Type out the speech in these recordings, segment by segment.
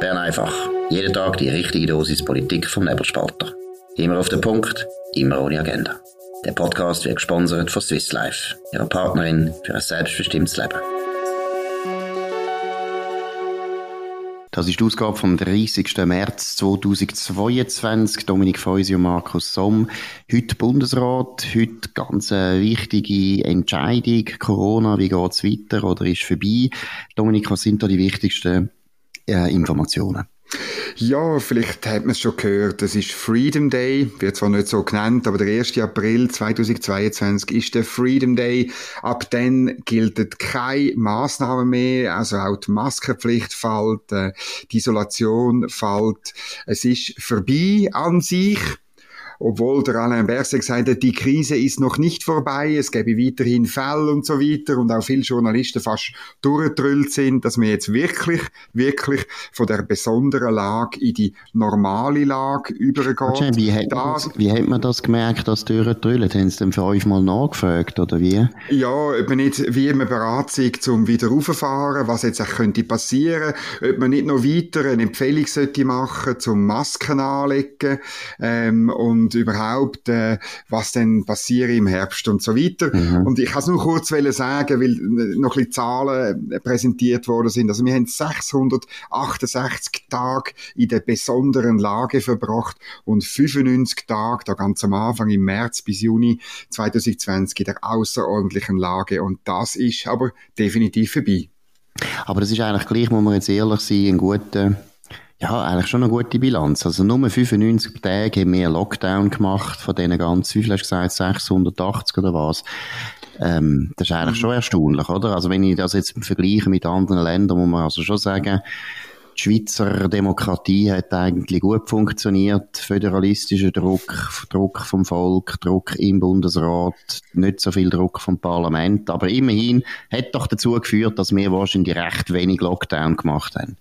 Bern einfach. Jeden Tag die richtige Dosis Politik vom Nebelspalter. Immer auf den Punkt, immer ohne Agenda. Der Podcast wird gesponsert von Swiss Life, ihrer Partnerin für ein selbstbestimmtes Leben. Das ist die Ausgabe vom 30. März 2022. Dominik Feusi und Markus Somm. Heute Bundesrat, heute ganz eine wichtige Entscheidung. Corona, wie geht's weiter oder ist vorbei? Dominik, was sind da die wichtigsten äh, Informationen? Ja, vielleicht hat man es schon gehört. Das ist Freedom Day, wird zwar nicht so genannt, aber der 1. April 2022 ist der Freedom Day. Ab dann gilt keine Maßnahmen mehr, also auch die Maskenpflicht fällt, äh, die Isolation fällt. Es ist vorbei an sich obwohl der Alain Berset gesagt hat, die Krise ist noch nicht vorbei, es gäbe weiterhin Fälle und so weiter und auch viele Journalisten fast durchgedrüllt sind, dass wir jetzt wirklich, wirklich von der besonderen Lage in die normale Lage übergehen. Wie hat, das, wie hat man das gemerkt, dass durchgedrüllt? Haben sie denn für euch mal nachgefragt, oder wie? Ja, ob man nicht, wie man bereit ist, zum wieder rauffahren, was jetzt auch könnte passieren, ob man nicht noch weiter eine Empfehlung sollte machen, zum Masken anlegen, ähm, und und überhaupt, äh, was denn passiert im Herbst und so weiter. Mhm. Und ich kann es nur kurz sagen, weil äh, noch ein bisschen Zahlen äh, präsentiert worden sind. Also wir haben 668 Tage in der besonderen Lage verbracht und 95 Tage, da ganz am Anfang im März bis Juni 2020 in der außerordentlichen Lage. Und das ist aber definitiv vorbei. Aber das ist eigentlich gleich, muss man jetzt ehrlich sein, ein guter ja, eigentlich schon eine gute Bilanz. Also nur 95 Tage haben wir Lockdown gemacht von diesen ganz, wie viel hast du gesagt, 680 oder was? Ähm, das ist eigentlich mhm. schon erstaunlich, oder? Also wenn ich das jetzt vergleiche mit anderen Ländern, muss man also schon sagen, die Schweizer Demokratie hat eigentlich gut funktioniert. Föderalistischer Druck, Druck vom Volk, Druck im Bundesrat, nicht so viel Druck vom Parlament. Aber immerhin hat doch dazu geführt, dass wir wahrscheinlich recht wenig Lockdown gemacht haben.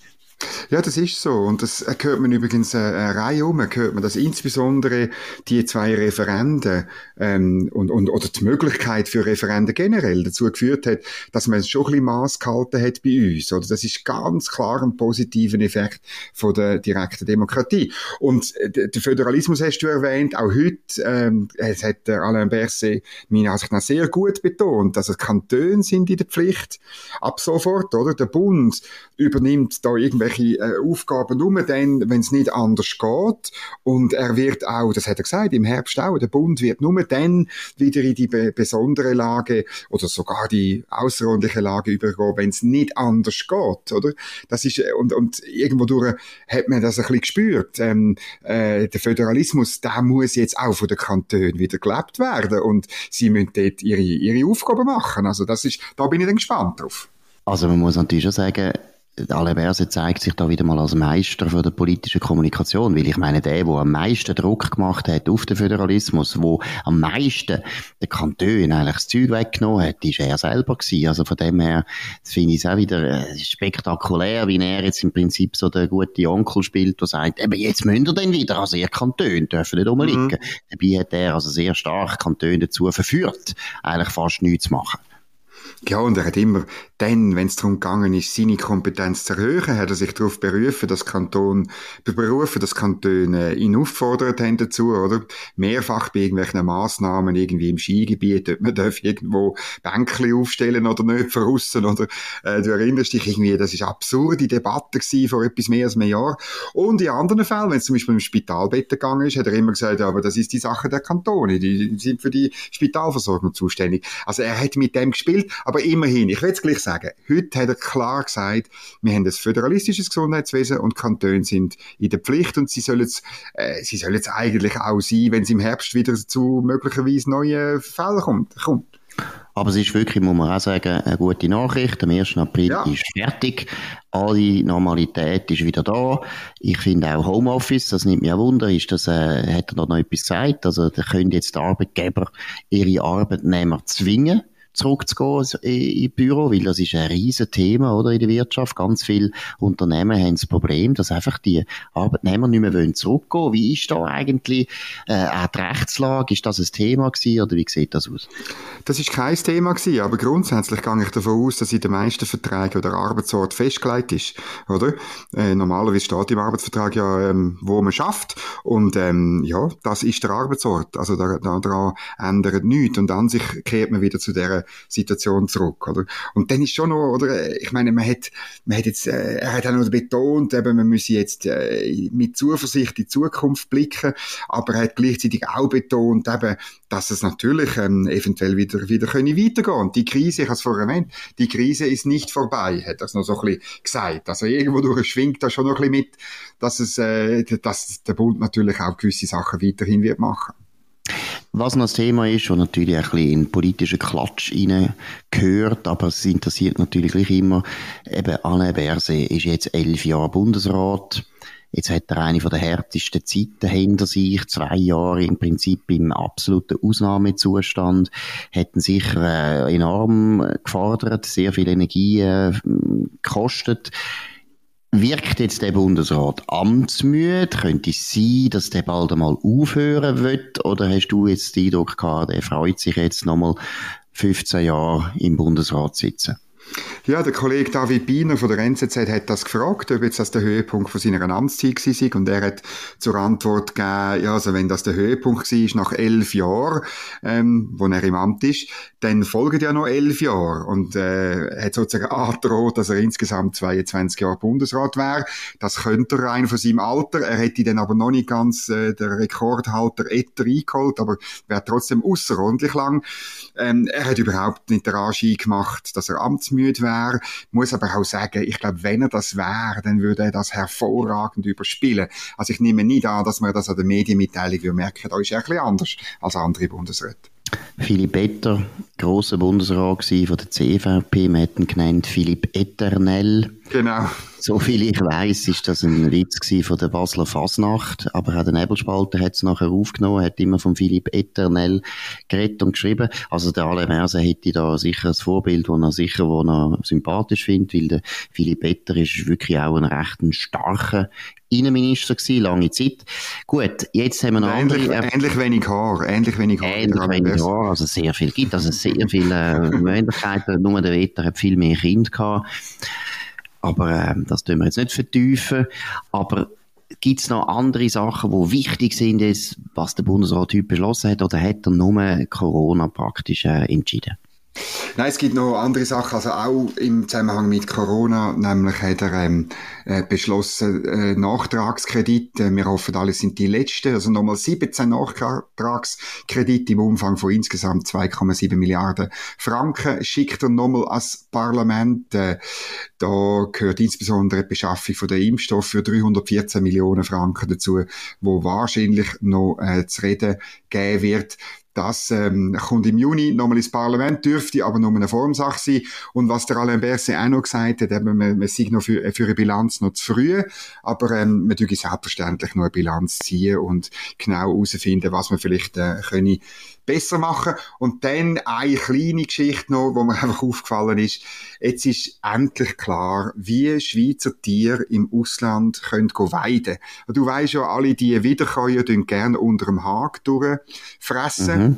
Ja, das ist so. Und das hört man übrigens äh, eine Reihe um. Hört man, dass insbesondere die zwei Referenden ähm, und, und, oder die Möglichkeit für Referenden generell dazu geführt hat, dass man es schon ein bisschen Maß gehalten hat bei uns. Oder das ist ganz klar ein positiver Effekt von der direkten Demokratie. Und äh, der Föderalismus hast du erwähnt, auch heute, ähm, es hat Alain Berset meiner Ansicht nach sehr gut betont. Also Kantone sind in der Pflicht ab sofort, oder? Der Bund übernimmt da irgendwelche irgendwelche äh, Aufgaben nur dann, wenn es nicht anders geht. Und er wird auch, das hat er gesagt, im Herbst auch, der Bund wird nur dann wieder in die be besondere Lage oder sogar die außerordentliche Lage übergehen, wenn es nicht anders geht, oder? Das ist, äh, und, und irgendwo durch hat man das ein bisschen gespürt. Ähm, äh, der Föderalismus, der muss jetzt auch von den Kantonen wieder gelebt werden und sie müssen dort ihre, ihre Aufgaben machen. Also das ist, da bin ich dann gespannt drauf. Also man muss natürlich schon sagen, Alain Berset zeigt sich da wieder mal als Meister von der politischen Kommunikation, weil ich meine, der, der am meisten Druck gemacht hat auf den Föderalismus, wo am meisten der Kanton eigentlich das Zeug weggenommen hat, ist er selber gewesen. Also von dem her finde ich es auch wieder äh, spektakulär, wie er jetzt im Prinzip so der gute Onkel spielt, der sagt, eben jetzt müsst ihr dann wieder, also ihr Kanton dürfen nicht rumliegen. Mhm. Dabei hat er also sehr stark Kanton dazu verführt, eigentlich fast nichts zu machen. Ja, und er hat immer dann, wenn es darum gegangen ist, seine Kompetenz zu erhöhen, hat er sich darauf berufen, dass Kanton, berufen, dass Kantone ihn auffordert haben dazu, oder? Mehrfach bei irgendwelchen Massnahmen, irgendwie im Skigebiet, ob man darf irgendwo Bänkchen aufstellen oder nicht, verrussen, oder? Äh, du erinnerst dich irgendwie, das ist absurde Debatte gewesen vor etwas mehr als einem Jahr. Und in anderen Fällen, wenn es zum Beispiel im Spitalbett gegangen ist, hat er immer gesagt, aber das ist die Sache der Kantone, die sind für die Spitalversorgung zuständig. Also er hat mit dem gespielt, aber immerhin, ich will es gleich sagen, heute hat er klar gesagt, wir haben ein föderalistisches Gesundheitswesen und Kantone sind in der Pflicht und sie sollen es, äh, sie sollen es eigentlich auch sein, wenn es im Herbst wieder zu möglicherweise neuen Fällen kommt. kommt. Aber es ist wirklich, muss man auch sagen, eine gute Nachricht. Am 1. April ja. ist fertig. Alle Normalität ist wieder da. Ich finde auch Homeoffice, das nimmt mich auch Wunder, ist das, äh, hat er da noch etwas gesagt? Also, da können jetzt die Arbeitgeber ihre Arbeitnehmer zwingen, zurückzugehen in Büro, weil das ist ein riesen Thema, oder, in der Wirtschaft. Ganz viele Unternehmen haben das Problem, dass einfach die Arbeitnehmer nicht mehr wollen zurückgehen. Wie ist da eigentlich äh, auch die Rechtslage? Ist das ein Thema gewesen, oder wie sieht das aus? Das ist kein Thema gewesen, aber grundsätzlich gehe ich davon aus, dass in den meisten Verträgen der Arbeitsort festgelegt ist, oder? Äh, normalerweise steht im Arbeitsvertrag ja, ähm, wo man schafft und ähm, ja, das ist der Arbeitsort. Also da, da, daran ändert nichts und an sich kehrt man wieder zu der Situation zurück, oder? Und dann ist schon noch, oder? Ich meine, man hat, man hat jetzt, äh, er hat auch noch betont, eben, man müsse jetzt äh, mit Zuversicht in die Zukunft blicken, aber er hat gleichzeitig auch betont, eben, dass es natürlich ähm, eventuell wieder wieder können weitergehen. Und die Krise, ich habe es vorher erwähnt, die Krise ist nicht vorbei, hat er es noch so ein bisschen gesagt. Also irgendwo durch schwingt da schon noch ein bisschen mit, dass es, äh, dass der Bund natürlich auch gewisse Sachen weiterhin wird machen. Was noch das Thema ist, und natürlich ein bisschen in politischen Klatsch gehört, aber es interessiert natürlich gleich immer, eben Anne Berse ist jetzt elf Jahre Bundesrat. Jetzt hat er eine der härtesten Zeiten hinter sich, zwei Jahre im Prinzip im absoluten Ausnahmezustand, hätten sicher äh, enorm gefordert, sehr viel Energie äh, gekostet. Wirkt jetzt der Bundesrat amtsmüde? Könnte es sein, dass der bald einmal aufhören wird? Oder hast du jetzt den Eindruck gehabt, der freut sich jetzt nochmal 15 Jahre im Bundesrat sitzen? Ja, der Kollege David Biener von der NZZ hat das gefragt, ob jetzt das der Höhepunkt von seiner Amtszeit war. Und er hat zur Antwort gegeben, ja, also wenn das der Höhepunkt war, nach elf Jahren, ähm, wo er im Amt ist, dann folgen ja noch elf Jahre. Und äh, hat sozusagen angedroht, dass er insgesamt 22 Jahre Bundesrat wäre. Das könnte er rein von seinem Alter. Er hätte dann aber noch nicht ganz äh, der Rekordhalter Etter eingeholt, aber wäre trotzdem außerordentlich lang. Ähm, er hat überhaupt nicht den Anschein gemacht, dass er amtsmüde wäre wäre. Muss aber auch sagen, ich glaube, wenn er das wäre, dann würde er das hervorragend überspielen. Also ich nehme nicht an, dass man das an der Medienmitteilung merken da ist er ein bisschen anders als andere Bundesräte. Philipp Etter, grosser Bundesrat von der CVP, wir hätten genannt Philipp Eternell. Genau. So viel ich weiß, ist das ein Witz von der Basler Fasnacht, aber auch der Nebelspalter hat es nachher aufgenommen, hat immer von Philipp Eternell geredet und geschrieben. Also der Alain Merse hätte da sicher ein Vorbild, das er sicher, wo er sympathisch findet, weil der Philipp Etter ist wirklich auch ein recht starker Innenminister gewesen, lange Zeit. Gut, jetzt haben wir noch ähnlich, andere... Äh, ähnlich wenig Haar, ähnlich wenig Haar. Ähnlich wenig Haar, also sehr viel gibt, also sehr viele äh, Möglichkeiten. Nur der Wetter hat viel mehr Kinder gehabt. Aber äh, das tun wir jetzt nicht vertiefen. Aber gibt es noch andere Sachen, die wichtig sind, was der Bundesrat heute beschlossen hat, oder hat er nur Corona praktisch äh, entschieden? Nein, es gibt noch andere Sachen, also auch im Zusammenhang mit Corona, nämlich hat er ähm, äh, beschlossen, äh, Nachtragskredite, wir hoffen, alle sind die letzten, also nochmal 17 Nachtragskredite im Umfang von insgesamt 2,7 Milliarden Franken, schickt er nochmal ans Parlament. Äh, da gehört insbesondere die Beschaffung von der Impfstoff für 314 Millionen Franken dazu, wo wahrscheinlich noch äh, zu reden geben wird. Das ähm, kommt im Juni nochmal ins Parlament, dürfte aber nur eine Formsache sein. Und was der Alain Berset auch noch gesagt hat, eben, man, man sei noch für, für eine Bilanz noch zu früh, aber ähm, man selbstverständlich noch eine Bilanz ziehen und genau herausfinden, was man vielleicht äh, können besser machen. Und dann eine kleine Geschichte noch, wo mir einfach aufgefallen ist. Jetzt ist endlich klar, wie Schweizer Tiere im Ausland können weiden. Du weißt ja, alle die Wiederkäuer gerne unter dem Haag durchfressen. Mhm.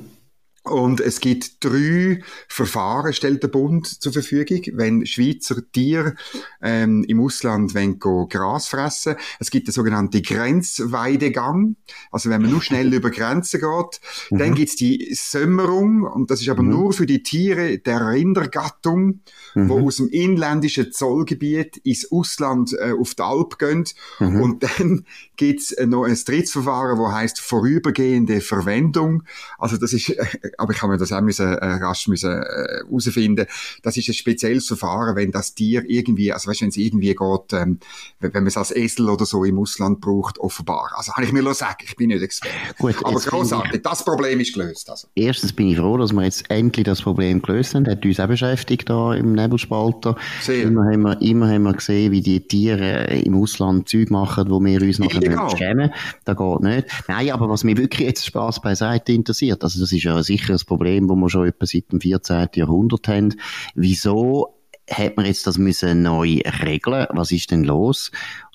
Und es gibt drei Verfahren, stellt der Bund zur Verfügung, wenn Schweizer Tiere ähm, im Ausland wollen Gras fressen. Es gibt den sogenannten Grenzweidegang, also wenn man nur schnell über Grenzen geht. Mhm. Dann gibt's die Sömmerung, und das ist aber mhm. nur für die Tiere der Rindergattung, mhm. wo aus dem inländischen Zollgebiet ins Ausland äh, auf die Alp gehen. Mhm. Und dann gibt's äh, noch ein drittes Verfahren, wo heißt vorübergehende Verwendung. Also das ist äh, aber ich habe mir das auch müssen, äh, rasch müssen, äh, herausfinden. Das ist ein spezielles Verfahren, wenn das Tier irgendwie, also weißt, wenn es irgendwie geht, ähm, wenn man es als Esel oder so im Ausland braucht, offenbar. Also kann ich mir nur sagen, ich bin nicht Experte. Gut, aber großartig, das Problem ist gelöst. Also. Erstens bin ich froh, dass wir jetzt endlich das Problem gelöst haben. Das hat uns auch beschäftigt da im Nebelspalter. Sehr. Immer haben wir, immer haben wir gesehen, wie die Tiere im Ausland Zeug machen, wo wir uns nachher schämen. Das geht nicht. Nein, aber was mich wirklich jetzt Spaß beiseite interessiert, also das ist ja sicher sicher ein Problem, das wir schon etwa seit dem 14. Jahrhundert haben. Wieso hat man jetzt das müssen neu regeln? Was ist denn los?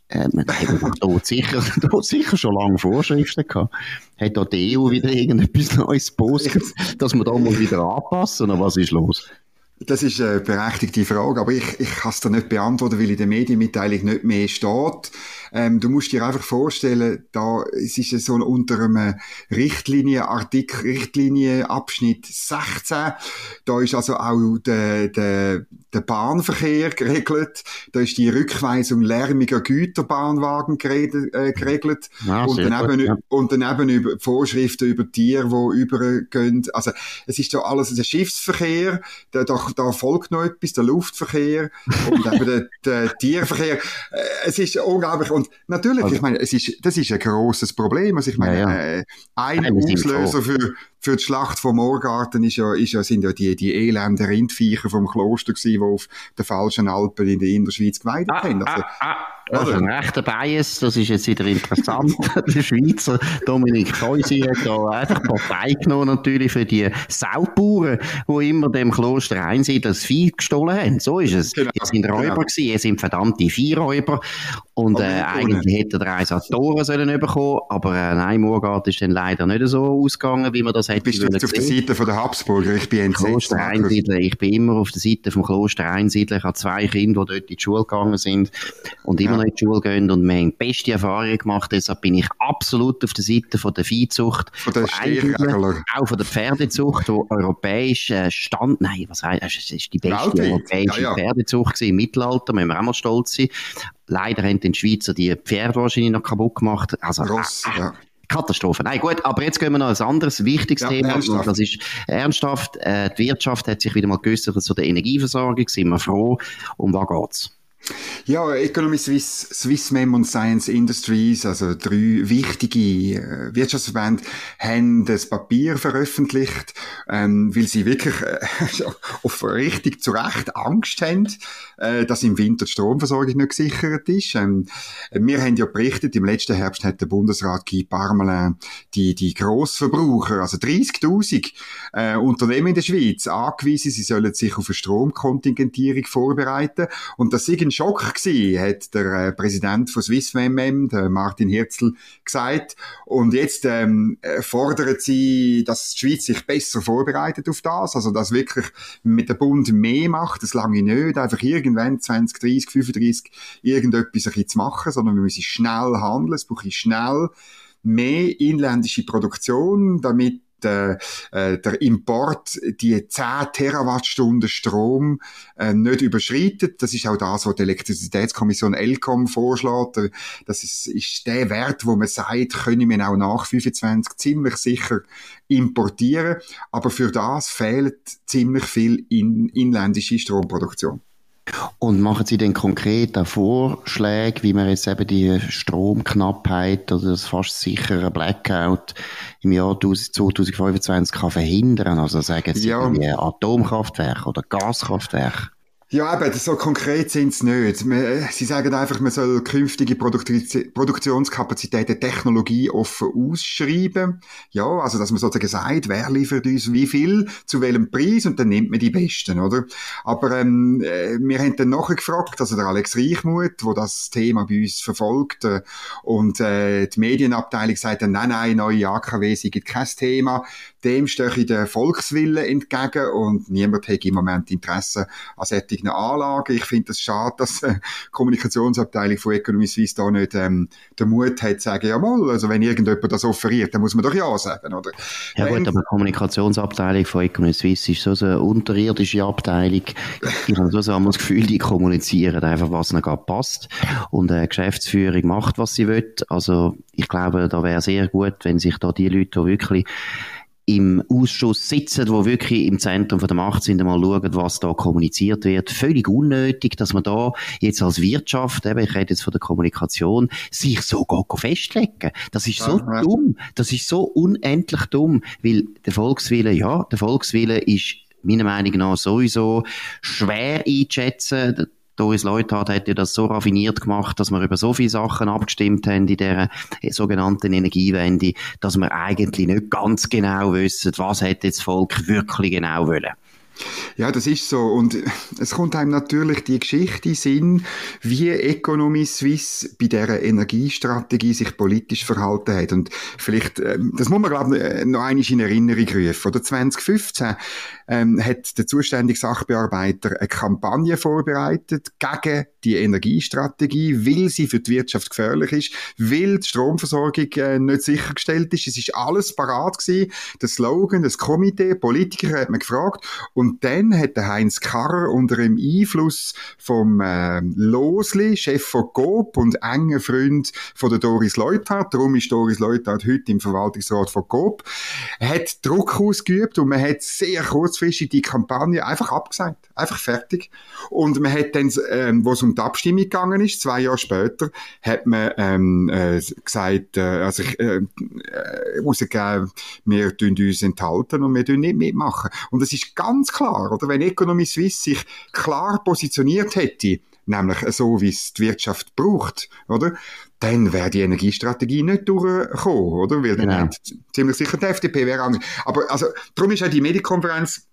Äh, man hat dort sicher, dort sicher schon lange Vorschriften gehabt. Hat da die EU wieder irgendetwas Neues gepostet, dass wir da mal wieder anpassen? Oder was ist los? Das ist eine berechtigte Frage, aber ich, ich kann es dir nicht beantworten, weil in der Medienmitteilung nicht mehr steht. Ähm, du musst dir einfach vorstellen, da, es ist so unter einem Richtlinienartikel, Richtlinienabschnitt 16. Da ist also auch der, der, der Bahnverkehr geregelt. Da ist die Rückweisung lärmiger Güterbahnwagen geregelt. Äh, geregelt. Ja, und, daneben, gut, ja. und daneben über Vorschriften über Tiere, die übergehen. Also, es ist so alles, der Schiffsverkehr, da, da, da folgt noch etwas, der Luftverkehr und eben der, der Tierverkehr. Äh, es ist unglaublich. Und und natürlich, also, ich meine, es ist, das ist ein grosses Problem. Also ich meine, ja, ja. Äh, ein Auslöser für, für die Schlacht vom Moorgarten ist ja, ist ja, sind ja die, die elenden Rindviecher vom Kloster gewesen, die auf den falschen Alpen in der Innerschweiz geweidet ah, haben. Also, ah, ah. Das ist ein rechter Bias, das ist jetzt wieder interessant. der Schweizer Dominik Feusi hat da einfach Partei genommen natürlich für die Saubauern, die immer dem Kloster einsehen, das Vieh gestohlen haben. So ist es. Genau, es sind Räuber genau. gewesen, es sind verdammte Viehräuber und äh, eigentlich hätte der eins Toren sollen bekommen, aber äh, nein, Murgard ist dann leider nicht so ausgegangen, wie man das hätte Bist du jetzt auf der Seite von der Habsburger? Ich bin entsetzt. Kloster Einsiedler, ich bin immer auf der Seite vom Kloster Einsiedler. Ich habe zwei Kinder, die dort in die Schule gegangen sind und immer ja. noch in die Schule gehen und wir haben die beste Erfahrung gemacht. Deshalb bin ich absolut auf der Seite von der Viehzucht, von der von auch von der Pferdezucht, wo europäisch äh, stand, nein, was heißt, es ist die beste Weltweit. europäische ja, ja. Pferdezucht im Mittelalter, müssen wir auch mal stolz sein. Leider haben die Schweizer die Pferde wahrscheinlich noch kaputt gemacht. Also, Ross, äh, ja. Katastrophe. Nein, gut, aber jetzt gehen wir noch ein anderes wichtiges ja, Thema. Ernsthaft. Das ist ernsthaft. Äh, die Wirtschaft hat sich wieder mal geäußert zu der Energieversorgung. Sind wir froh. Um was geht's? Ja, Economy Swiss, Swissmem und Science Industries, also drei wichtige äh, Wirtschaftsverbände, haben das Papier veröffentlicht, ähm, weil sie wirklich äh, auf richtig zu Recht Angst haben, äh, dass im Winter die Stromversorgung nicht gesichert ist. Ähm, wir haben ja berichtet, im letzten Herbst hat der Bundesrat Guy Parmelin die, die Grossverbraucher, also 30.000 äh, Unternehmen in der Schweiz angewiesen, sie sollen sich auf eine Stromkontingentierung vorbereiten und das ist Schock gewesen, hat der äh, Präsident von SwissMM, Martin Herzl, gesagt. Und jetzt ähm, fordern sie, dass die Schweiz sich besser vorbereitet auf das, also dass wirklich mit dem Bund mehr macht, das lange nicht, einfach irgendwann 20, 30, 35 irgendetwas ein zu machen, sondern wir müssen schnell handeln, es braucht schnell mehr inländische Produktion, damit der, äh, der Import die 10 Terawattstunden Strom äh, nicht überschreitet. Das ist auch das, was die Elektrizitätskommission ELCOM vorschlägt. Das ist, ist der Wert, wo man sagt, können wir auch nach 25 ziemlich sicher importieren. Aber für das fehlt ziemlich viel in, inländische Stromproduktion. Und machen Sie denn konkret auch Vorschläge, wie man jetzt eben die Stromknappheit oder das fast sichere Blackout im Jahr 2025 kann verhindern? Also sagen Sie ja. Atomkraftwerke oder Gaskraftwerke? Ja, eben, so konkret sind sie nicht. Äh, sie sagen einfach, man soll künftige Produktionskapazitäten technologieoffen ausschreiben. Ja, also, dass man sozusagen sagt, wer liefert uns wie viel, zu welchem Preis, und dann nimmt man die Besten, oder? Aber, ähm, äh, wir haben dann nachher gefragt, also der Alex Reichmuth, wo das Thema bei uns verfolgt, äh, und, äh, die Medienabteilung sagt dann, nein, nein, neue AKW sind kein Thema. Dem stehe der Volkswille entgegen und niemand hat im Moment Interesse an solchen Anlagen. Ich finde es das schade, dass die Kommunikationsabteilung von Economy Suisse da nicht ähm, den Mut hat, zu sagen, jawohl, also wenn irgendjemand das offeriert, dann muss man doch ja sagen, oder? Ja gut, aber die Kommunikationsabteilung von Economy Suisse ist so eine unterirdische Abteilung. Ich habe so das Gefühl, die kommunizieren einfach, was ihnen gerade passt und äh, Geschäftsführung macht, was sie will. Also ich glaube, da wäre sehr gut, wenn sich da die Leute, die wirklich im Ausschuss sitzen, wo wirklich im Zentrum von der Macht sind, mal schauen, was da kommuniziert wird. Völlig unnötig, dass man da jetzt als Wirtschaft, eben, ich rede jetzt von der Kommunikation, sich so festlegen. Das ist so Aha. dumm. Das ist so unendlich dumm, weil der Volkswille, ja, der Volkswille ist meiner Meinung nach sowieso schwer einzuschätzen Doris Leuthard hat ja das so raffiniert gemacht, dass wir über so viele Sachen abgestimmt haben in dieser sogenannten Energiewende, dass wir eigentlich nicht ganz genau wissen, was hat jetzt das Volk wirklich genau wollen. Ja, das ist so. Und es kommt einem natürlich die Geschichte in Sinn, wie Economy Suisse bei dieser Energiestrategie sich politisch verhalten hat. Und vielleicht, ähm, das muss man, glaube ich, noch einmal in Erinnerung rufen. Oder 2015 ähm, hat der zuständige Sachbearbeiter eine Kampagne vorbereitet gegen die Energiestrategie, weil sie für die Wirtschaft gefährlich ist, weil die Stromversorgung äh, nicht sichergestellt ist. Es ist alles parat gewesen. Der Slogan, das Komitee, Politiker hat man gefragt. Und dann hat der Heinz Karrer unter dem Einfluss vom äh, Losli, Chef von GOP und enger Freund von der Doris Leuthard, darum ist Doris Leuthard heute im Verwaltungsrat von GOP, hat Druck ausgeübt und man hat sehr kurzfristig die Kampagne einfach abgesagt. Einfach fertig. Und man hat dann, ähm, wo es um die Abstimmung gegangen ist, zwei Jahre später, hat man ähm, äh, gesagt, äh, also ich äh, äh, rausgegeben, wir tun uns enthalten und wir tun nicht mitmachen. Und es ist ganz klar, oder? Wenn Economy Suisse sich klar positioniert hätte, nämlich so, wie es die Wirtschaft braucht, oder? Dann wäre die Energiestrategie nicht durchgekommen, oder? Weil dann genau. ziemlich sicher die FDP wäre anders. Aber, also, darum ist auch die Medienkonferenz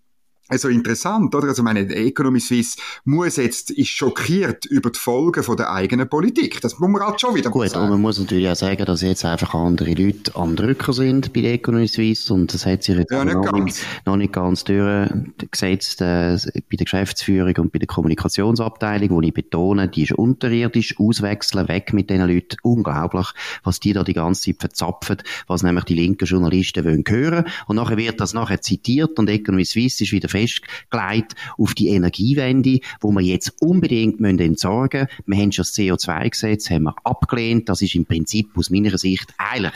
also interessant, oder? Also meine Economy Suisse muss jetzt, ist schockiert über die Folgen von der eigenen Politik. Das muss man halt schon wieder Gut, sagen. und man muss natürlich auch sagen, dass jetzt einfach andere Leute am Drücker sind bei der Economy Suisse und das hat sich jetzt ja, nicht noch, nicht, noch, nicht, ganz durchgesetzt äh, bei der Geschäftsführung und bei der Kommunikationsabteilung, wo ich betone, die ist unterirdisch, auswechseln, weg mit diesen Leuten. Unglaublich, was die da die ganze Zeit verzapfen, was nämlich die linken Journalisten wollen hören. Und nachher wird das nachher zitiert und Economy Suisse ist wieder festgelegt auf die Energiewende, wo wir jetzt unbedingt müssen entsorgen müssen. Wir haben schon das CO2-Gesetz haben wir abgelehnt. Das ist im Prinzip aus meiner Sicht eigentlich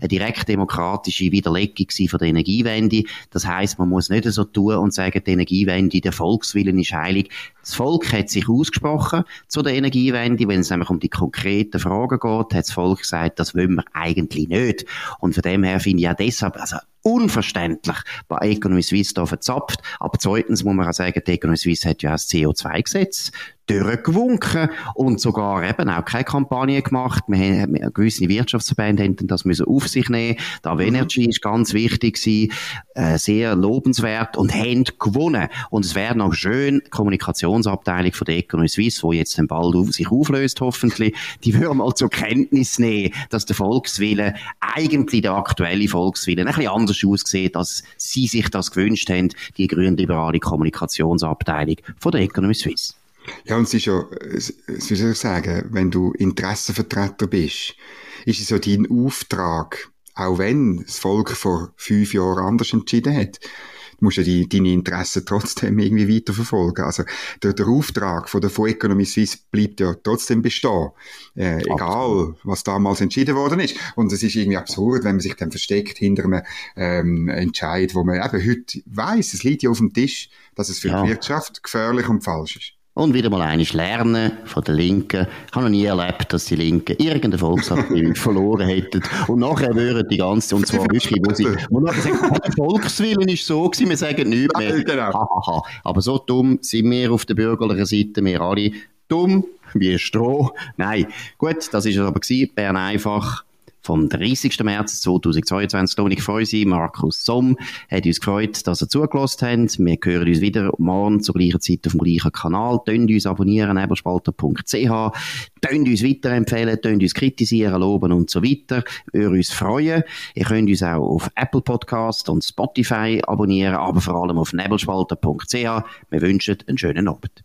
eine direktdemokratische Widerlegung von der Energiewende. Das heißt, man muss nicht so tun und sagen, die Energiewende, der Volkswillen ist heilig. Das Volk hat sich ausgesprochen zu der Energiewende. Wenn es nämlich um die konkreten Fragen geht, hat das Volk gesagt, das wollen wir eigentlich nicht. Und von dem her finde ich auch deshalb, also unverständlich bei Economy Suisse da verzapft. Aber zweitens muss man auch sagen, die Economy Suisse hat ja auch das CO2-Gesetz durchgewunken und sogar eben auch keine Kampagne gemacht. Wir haben, gewisse Wirtschaftsverbände haben das müssen auf sich nehmen. Da mhm. Energy ist ganz wichtig gewesen, äh, sehr lobenswert und haben gewonnen. Und es wäre noch schön, die Kommunikationsabteilung von der Economy Suisse, wo jetzt dann bald auf, sich auflöst, hoffentlich, die würde mal zur Kenntnis nehmen, dass der Volkswille, eigentlich der aktuelle Volkswille, ein bisschen anders aussieht, als sie sich das gewünscht haben, die grün-liberale Kommunikationsabteilung von der Economy Suisse. Ja, und es ist ja, wie soll ich sagen, wenn du Interessenvertreter bist, ist es ja dein Auftrag, auch wenn das Volk vor fünf Jahren anders entschieden hat, musst du die, deine Interessen trotzdem irgendwie weiterverfolgen. Also der, der Auftrag von der Fonds Economy Suisse bleibt ja trotzdem bestehen, äh, egal was damals entschieden worden ist. Und es ist irgendwie absurd, wenn man sich dann versteckt hinter einem ähm, Entscheid, wo man eben heute weiß, es liegt ja auf dem Tisch, dass es für ja. die Wirtschaft gefährlich und falsch ist. Und wieder mal eines lernen von der Linken. Ich habe noch nie erlebt, dass die Linken irgendeine Volksabstimmung verloren hätten. Und nachher würden die ganze, und zwar wirklich, wo sie, wo nachher sagen, der Volkswillen ist so gewesen, wir sagen nichts mehr. Genau. Ha, ha, ha. Aber so dumm sind wir auf der bürgerlichen Seite, wir alle dumm wie Stroh. Nein. Gut, das ist es aber gewesen. Bern einfach vom 30. März 2022. Toni Freusi, Markus Somm, hat uns gefreut, dass ihr zugelassen habt. Wir hören uns wieder morgen zur gleichen Zeit auf dem gleichen Kanal. Tönt uns abonnieren, nebelspalter.ch. Tönt uns weiterempfehlen, tönt uns kritisieren, loben und so weiter. Wir uns freuen. Ihr könnt uns auch auf Apple Podcast und Spotify abonnieren, aber vor allem auf nebelspalter.ch. Wir wünschen einen schönen Abend.